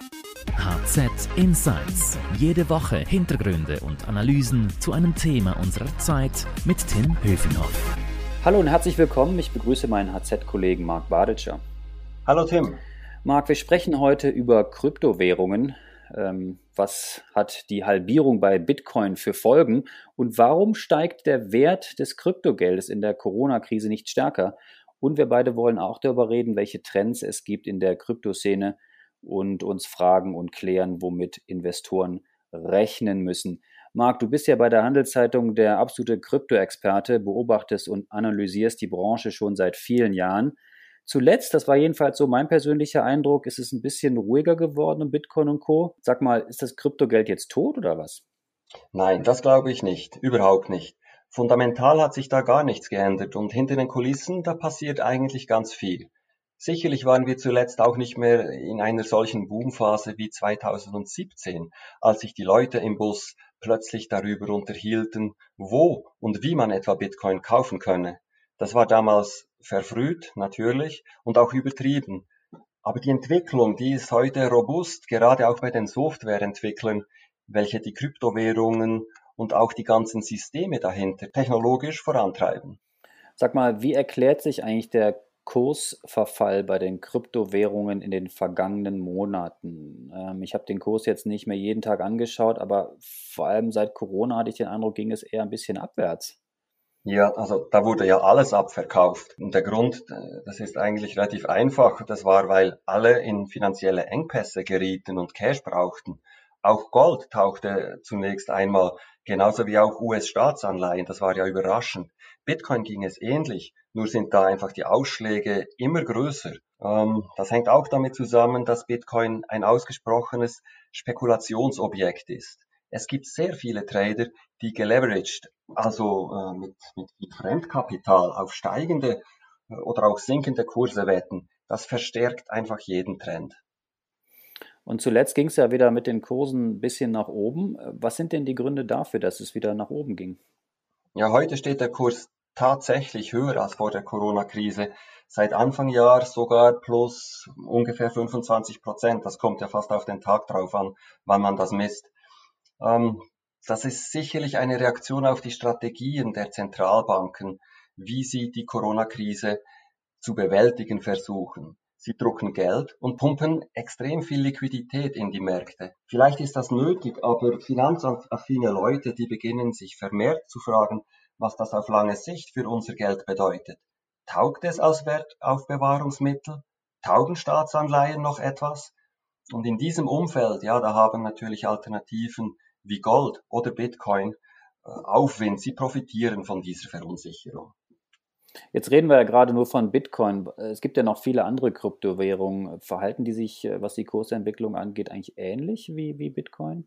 HZ Insights. Jede Woche Hintergründe und Analysen zu einem Thema unserer Zeit mit Tim Höfinghoff. Hallo und herzlich willkommen. Ich begrüße meinen HZ-Kollegen Marc Baditscher. Hallo Tim. Marc, wir sprechen heute über Kryptowährungen. Ähm, was hat die Halbierung bei Bitcoin für Folgen und warum steigt der Wert des Kryptogeldes in der Corona-Krise nicht stärker? Und wir beide wollen auch darüber reden, welche Trends es gibt in der Kryptoszene und uns fragen und klären, womit Investoren rechnen müssen. Marc, du bist ja bei der Handelszeitung der absolute Krypto-Experte, beobachtest und analysierst die Branche schon seit vielen Jahren. Zuletzt, das war jedenfalls so mein persönlicher Eindruck, ist es ein bisschen ruhiger geworden um Bitcoin und Co. Sag mal, ist das Kryptogeld jetzt tot oder was? Nein, das glaube ich nicht, überhaupt nicht. Fundamental hat sich da gar nichts geändert und hinter den Kulissen, da passiert eigentlich ganz viel. Sicherlich waren wir zuletzt auch nicht mehr in einer solchen Boomphase wie 2017, als sich die Leute im Bus plötzlich darüber unterhielten, wo und wie man etwa Bitcoin kaufen könne. Das war damals verfrüht, natürlich, und auch übertrieben. Aber die Entwicklung, die ist heute robust, gerade auch bei den Softwareentwicklern, welche die Kryptowährungen und auch die ganzen Systeme dahinter technologisch vorantreiben. Sag mal, wie erklärt sich eigentlich der Kursverfall bei den Kryptowährungen in den vergangenen Monaten? Ähm, ich habe den Kurs jetzt nicht mehr jeden Tag angeschaut, aber vor allem seit Corona hatte ich den Eindruck, ging es eher ein bisschen abwärts. Ja, also da wurde ja alles abverkauft. Und der Grund, äh, das ist eigentlich relativ einfach. Das war, weil alle in finanzielle Engpässe gerieten und Cash brauchten. Auch Gold tauchte zunächst einmal, genauso wie auch US-Staatsanleihen. Das war ja überraschend. Bitcoin ging es ähnlich, nur sind da einfach die Ausschläge immer größer. Ähm, das hängt auch damit zusammen, dass Bitcoin ein ausgesprochenes Spekulationsobjekt ist. Es gibt sehr viele Trader, die geleveraged, also äh, mit, mit Fremdkapital auf steigende äh, oder auch sinkende Kurse wetten. Das verstärkt einfach jeden Trend. Und zuletzt ging es ja wieder mit den Kursen ein bisschen nach oben. Was sind denn die Gründe dafür, dass es wieder nach oben ging? Ja, heute steht der Kurs tatsächlich höher als vor der Corona-Krise. Seit Anfang Jahr sogar plus ungefähr 25 Prozent. Das kommt ja fast auf den Tag drauf an, wann man das misst. Ähm, das ist sicherlich eine Reaktion auf die Strategien der Zentralbanken, wie sie die Corona-Krise zu bewältigen versuchen. Sie drucken Geld und pumpen extrem viel Liquidität in die Märkte. Vielleicht ist das nötig, aber finanzaffine Leute, die beginnen sich vermehrt zu fragen, was das auf lange Sicht für unser Geld bedeutet. Taugt es als Wertaufbewahrungsmittel? Taugen Staatsanleihen noch etwas? Und in diesem Umfeld, ja, da haben natürlich Alternativen wie Gold oder Bitcoin äh, Aufwind. Sie profitieren von dieser Verunsicherung. Jetzt reden wir ja gerade nur von Bitcoin. Es gibt ja noch viele andere Kryptowährungen. Verhalten die sich, äh, was die Kursentwicklung angeht, eigentlich ähnlich wie, wie Bitcoin?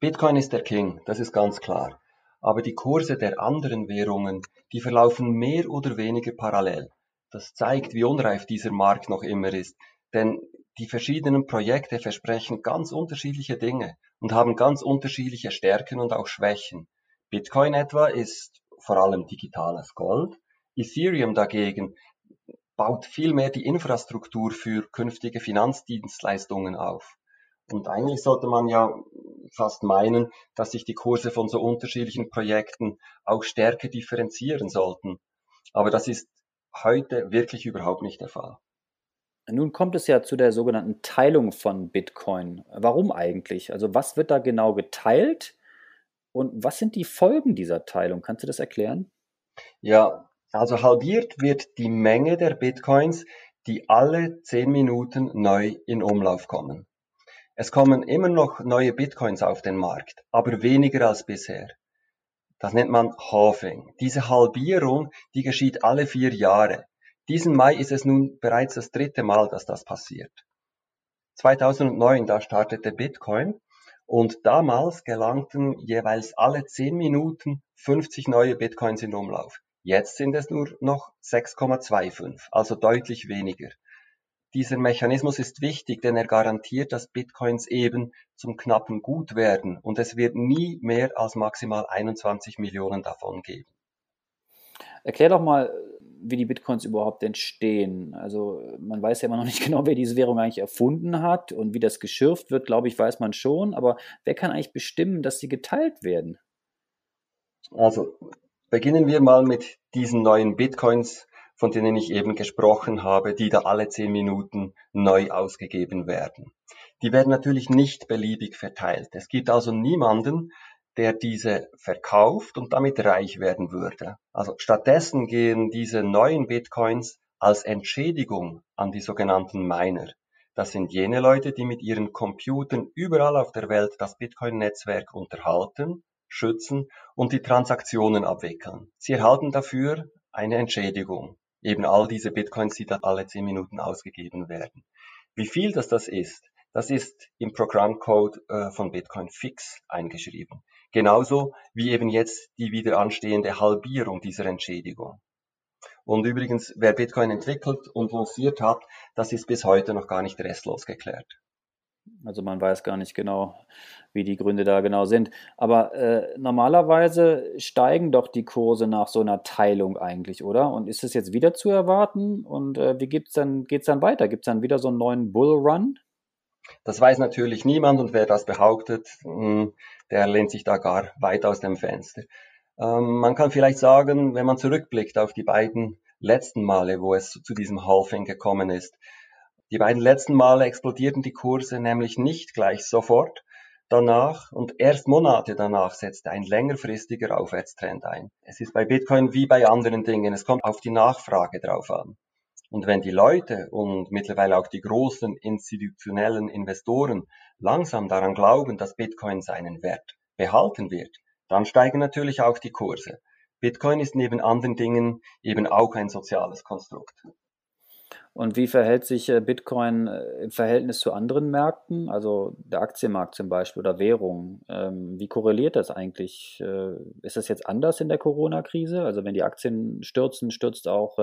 Bitcoin ist der King, das ist ganz klar. Aber die Kurse der anderen Währungen, die verlaufen mehr oder weniger parallel. Das zeigt, wie unreif dieser Markt noch immer ist. Denn die verschiedenen Projekte versprechen ganz unterschiedliche Dinge und haben ganz unterschiedliche Stärken und auch Schwächen. Bitcoin etwa ist vor allem digitales Gold. Ethereum dagegen baut vielmehr die Infrastruktur für künftige Finanzdienstleistungen auf. Und eigentlich sollte man ja fast meinen, dass sich die Kurse von so unterschiedlichen Projekten auch stärker differenzieren sollten. Aber das ist heute wirklich überhaupt nicht der Fall. Nun kommt es ja zu der sogenannten Teilung von Bitcoin. Warum eigentlich? Also was wird da genau geteilt und was sind die Folgen dieser Teilung? Kannst du das erklären? Ja, also halbiert wird die Menge der Bitcoins, die alle zehn Minuten neu in Umlauf kommen. Es kommen immer noch neue Bitcoins auf den Markt, aber weniger als bisher. Das nennt man Halving. Diese Halbierung, die geschieht alle vier Jahre. Diesen Mai ist es nun bereits das dritte Mal, dass das passiert. 2009, da startete Bitcoin und damals gelangten jeweils alle 10 Minuten 50 neue Bitcoins in Umlauf. Jetzt sind es nur noch 6,25, also deutlich weniger. Dieser Mechanismus ist wichtig, denn er garantiert, dass Bitcoins eben zum knappen Gut werden und es wird nie mehr als maximal 21 Millionen davon geben. Erklär doch mal, wie die Bitcoins überhaupt entstehen. Also man weiß ja immer noch nicht genau, wer diese Währung eigentlich erfunden hat und wie das geschürft wird, glaube ich, weiß man schon. Aber wer kann eigentlich bestimmen, dass sie geteilt werden? Also beginnen wir mal mit diesen neuen Bitcoins, von denen ich eben gesprochen habe, die da alle zehn Minuten neu ausgegeben werden. Die werden natürlich nicht beliebig verteilt. Es gibt also niemanden, der diese verkauft und damit reich werden würde. Also stattdessen gehen diese neuen Bitcoins als Entschädigung an die sogenannten Miner. Das sind jene Leute, die mit ihren Computern überall auf der Welt das Bitcoin-Netzwerk unterhalten, schützen und die Transaktionen abwickeln. Sie erhalten dafür eine Entschädigung. Eben all diese Bitcoins, die da alle zehn Minuten ausgegeben werden. Wie viel das das ist, das ist im Programmcode äh, von Bitcoin fix eingeschrieben. Genauso wie eben jetzt die wieder anstehende Halbierung dieser Entschädigung. Und übrigens, wer Bitcoin entwickelt und lanciert hat, das ist bis heute noch gar nicht restlos geklärt. Also man weiß gar nicht genau, wie die Gründe da genau sind. Aber äh, normalerweise steigen doch die Kurse nach so einer Teilung eigentlich, oder? Und ist es jetzt wieder zu erwarten? Und äh, wie geht's dann, geht's dann weiter? Gibt es dann wieder so einen neuen Bullrun? Das weiß natürlich niemand und wer das behauptet, hm, der lehnt sich da gar weit aus dem Fenster. Ähm, man kann vielleicht sagen, wenn man zurückblickt auf die beiden letzten Male, wo es zu diesem Halving gekommen ist, die beiden letzten Male explodierten die Kurse nämlich nicht gleich sofort. Danach und erst Monate danach setzte ein längerfristiger Aufwärtstrend ein. Es ist bei Bitcoin wie bei anderen Dingen, es kommt auf die Nachfrage drauf an. Und wenn die Leute und mittlerweile auch die großen institutionellen Investoren langsam daran glauben, dass Bitcoin seinen Wert behalten wird, dann steigen natürlich auch die Kurse. Bitcoin ist neben anderen Dingen eben auch ein soziales Konstrukt. Und wie verhält sich äh, Bitcoin äh, im Verhältnis zu anderen Märkten, also der Aktienmarkt zum Beispiel oder Währungen? Ähm, wie korreliert das eigentlich? Äh, ist das jetzt anders in der Corona-Krise? Also wenn die Aktien stürzen, stürzt auch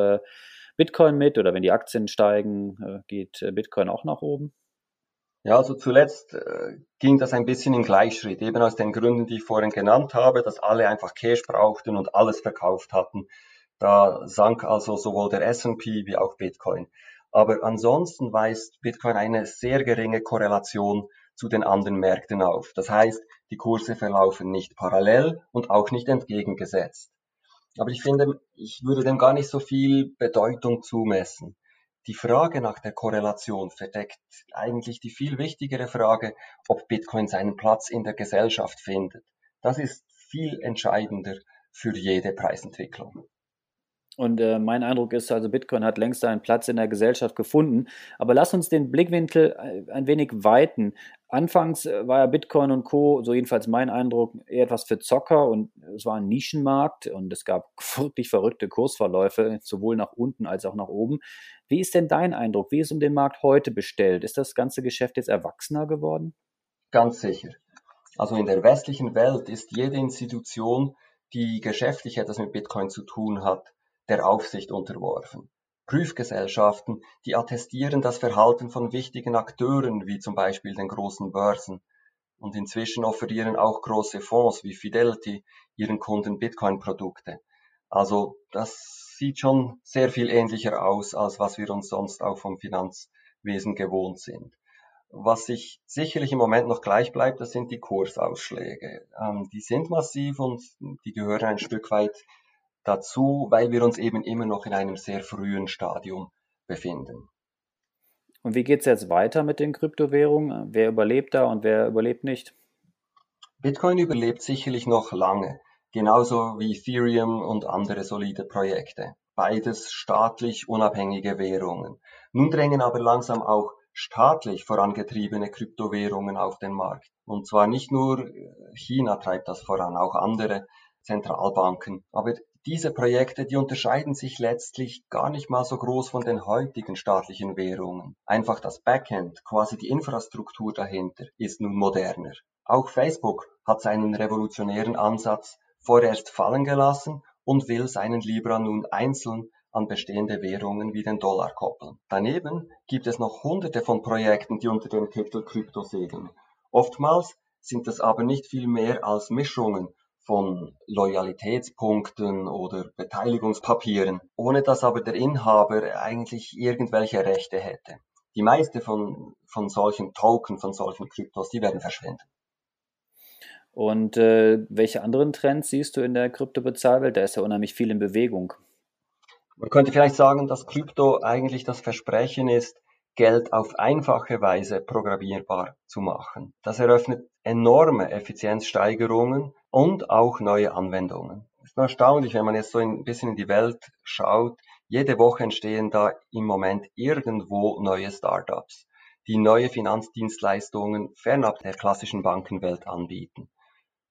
Bitcoin mit oder wenn die Aktien steigen, geht Bitcoin auch nach oben? Ja, also zuletzt ging das ein bisschen in Gleichschritt, eben aus den Gründen, die ich vorhin genannt habe, dass alle einfach Cash brauchten und alles verkauft hatten. Da sank also sowohl der S&P wie auch Bitcoin. Aber ansonsten weist Bitcoin eine sehr geringe Korrelation zu den anderen Märkten auf. Das heißt, die Kurse verlaufen nicht parallel und auch nicht entgegengesetzt. Aber ich finde, ich würde dem gar nicht so viel Bedeutung zumessen. Die Frage nach der Korrelation verdeckt eigentlich die viel wichtigere Frage, ob Bitcoin seinen Platz in der Gesellschaft findet. Das ist viel entscheidender für jede Preisentwicklung. Und äh, mein Eindruck ist also, Bitcoin hat längst seinen Platz in der Gesellschaft gefunden. Aber lass uns den Blickwinkel äh, ein wenig weiten. Anfangs äh, war ja Bitcoin und Co., so jedenfalls mein Eindruck, eher etwas für Zocker und es war ein Nischenmarkt und es gab wirklich verrückte Kursverläufe, sowohl nach unten als auch nach oben. Wie ist denn dein Eindruck? Wie ist um den Markt heute bestellt? Ist das ganze Geschäft jetzt erwachsener geworden? Ganz sicher. Also in der westlichen Welt ist jede Institution, die geschäftlich etwas mit Bitcoin zu tun hat, der Aufsicht unterworfen. Prüfgesellschaften, die attestieren das Verhalten von wichtigen Akteuren wie zum Beispiel den großen Börsen. Und inzwischen offerieren auch große Fonds wie Fidelity ihren Kunden Bitcoin-Produkte. Also das sieht schon sehr viel ähnlicher aus, als was wir uns sonst auch vom Finanzwesen gewohnt sind. Was sich sicherlich im Moment noch gleich bleibt, das sind die Kursausschläge. Ähm, die sind massiv und die gehören ein Stück weit dazu, weil wir uns eben immer noch in einem sehr frühen Stadium befinden. Und wie geht es jetzt weiter mit den Kryptowährungen? Wer überlebt da und wer überlebt nicht? Bitcoin überlebt sicherlich noch lange, genauso wie Ethereum und andere solide Projekte. Beides staatlich unabhängige Währungen. Nun drängen aber langsam auch staatlich vorangetriebene Kryptowährungen auf den Markt. Und zwar nicht nur China treibt das voran, auch andere Zentralbanken. Aber diese Projekte, die unterscheiden sich letztlich gar nicht mal so groß von den heutigen staatlichen Währungen. Einfach das Backend, quasi die Infrastruktur dahinter, ist nun moderner. Auch Facebook hat seinen revolutionären Ansatz vorerst fallen gelassen und will seinen Libra nun einzeln an bestehende Währungen wie den Dollar koppeln. Daneben gibt es noch hunderte von Projekten, die unter dem Titel Krypto segeln. Oftmals sind es aber nicht viel mehr als Mischungen von Loyalitätspunkten oder Beteiligungspapieren, ohne dass aber der Inhaber eigentlich irgendwelche Rechte hätte. Die meiste von, von solchen Token, von solchen Kryptos, die werden verschwinden. Und äh, welche anderen Trends siehst du in der Kryptobezahlwelt? Da ist ja unheimlich viel in Bewegung. Man könnte vielleicht sagen, dass Krypto eigentlich das Versprechen ist, Geld auf einfache Weise programmierbar zu machen. Das eröffnet enorme Effizienzsteigerungen und auch neue Anwendungen. Es ist erstaunlich, wenn man jetzt so ein bisschen in die Welt schaut. Jede Woche entstehen da im Moment irgendwo neue Startups, die neue Finanzdienstleistungen fernab der klassischen Bankenwelt anbieten.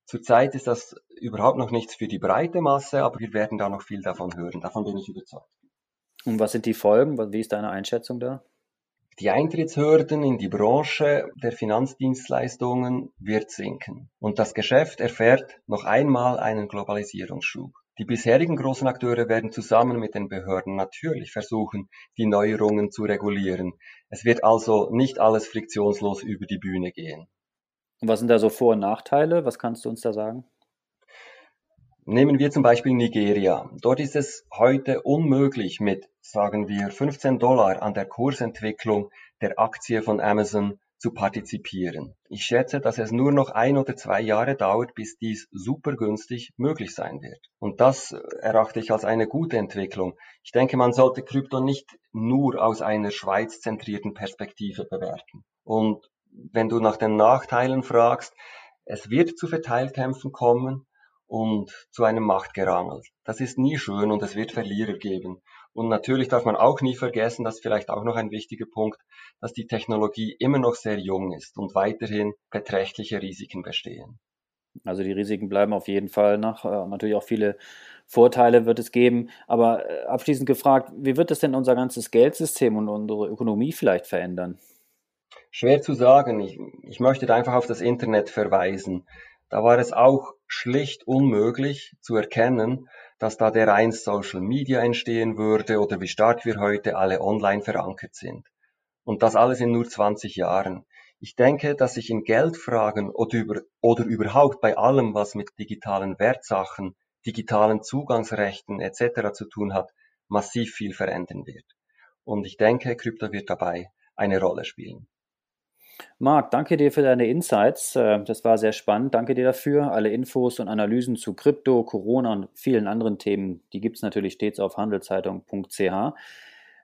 Zurzeit ist das überhaupt noch nichts für die breite Masse, aber wir werden da noch viel davon hören. Davon bin ich überzeugt. Und was sind die Folgen? Wie ist deine Einschätzung da? Die Eintrittshürden in die Branche der Finanzdienstleistungen wird sinken. Und das Geschäft erfährt noch einmal einen Globalisierungsschub. Die bisherigen großen Akteure werden zusammen mit den Behörden natürlich versuchen, die Neuerungen zu regulieren. Es wird also nicht alles friktionslos über die Bühne gehen. Und was sind da so Vor- und Nachteile? Was kannst du uns da sagen? Nehmen wir zum Beispiel Nigeria. Dort ist es heute unmöglich, mit, sagen wir, 15 Dollar an der Kursentwicklung der Aktie von Amazon zu partizipieren. Ich schätze, dass es nur noch ein oder zwei Jahre dauert, bis dies super günstig möglich sein wird. Und das erachte ich als eine gute Entwicklung. Ich denke, man sollte Krypto nicht nur aus einer Schweiz zentrierten Perspektive bewerten. Und wenn du nach den Nachteilen fragst, es wird zu Verteilkämpfen kommen und zu einem Machtgerangel. Das ist nie schön und es wird Verlierer geben. Und natürlich darf man auch nie vergessen, das ist vielleicht auch noch ein wichtiger Punkt, dass die Technologie immer noch sehr jung ist und weiterhin beträchtliche Risiken bestehen. Also die Risiken bleiben auf jeden Fall nach. Äh, natürlich auch viele Vorteile wird es geben. Aber äh, abschließend gefragt, wie wird es denn unser ganzes Geldsystem und unsere Ökonomie vielleicht verändern? Schwer zu sagen. Ich, ich möchte einfach auf das Internet verweisen. Da war es auch schlicht unmöglich zu erkennen, dass da der einst Social Media entstehen würde oder wie stark wir heute alle online verankert sind. Und das alles in nur 20 Jahren. Ich denke, dass sich in Geldfragen oder, über, oder überhaupt bei allem, was mit digitalen Wertsachen, digitalen Zugangsrechten etc. zu tun hat, massiv viel verändern wird. Und ich denke, Krypto wird dabei eine Rolle spielen. Marc, danke dir für deine Insights. Äh, das war sehr spannend. Danke dir dafür. Alle Infos und Analysen zu Krypto, Corona und vielen anderen Themen, die gibt es natürlich stets auf handelszeitung.ch.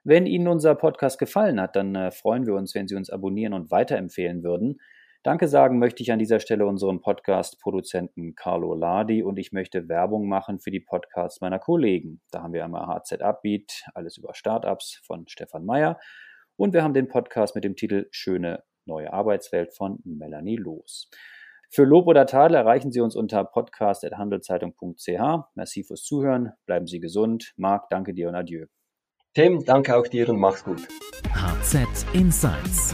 Wenn Ihnen unser Podcast gefallen hat, dann äh, freuen wir uns, wenn Sie uns abonnieren und weiterempfehlen würden. Danke sagen möchte ich an dieser Stelle unserem Podcast-Produzenten Carlo Ladi und ich möchte Werbung machen für die Podcasts meiner Kollegen. Da haben wir einmal HZ Upbeat, alles über Startups von Stefan Meyer und wir haben den Podcast mit dem Titel Schöne neue Arbeitswelt von Melanie Loos. Für Lob oder Tadel erreichen Sie uns unter podcast.handelszeitung.ch. Merci fürs Zuhören. Bleiben Sie gesund. Marc, danke dir und adieu. Tim, danke auch dir und mach's gut. HZ Insights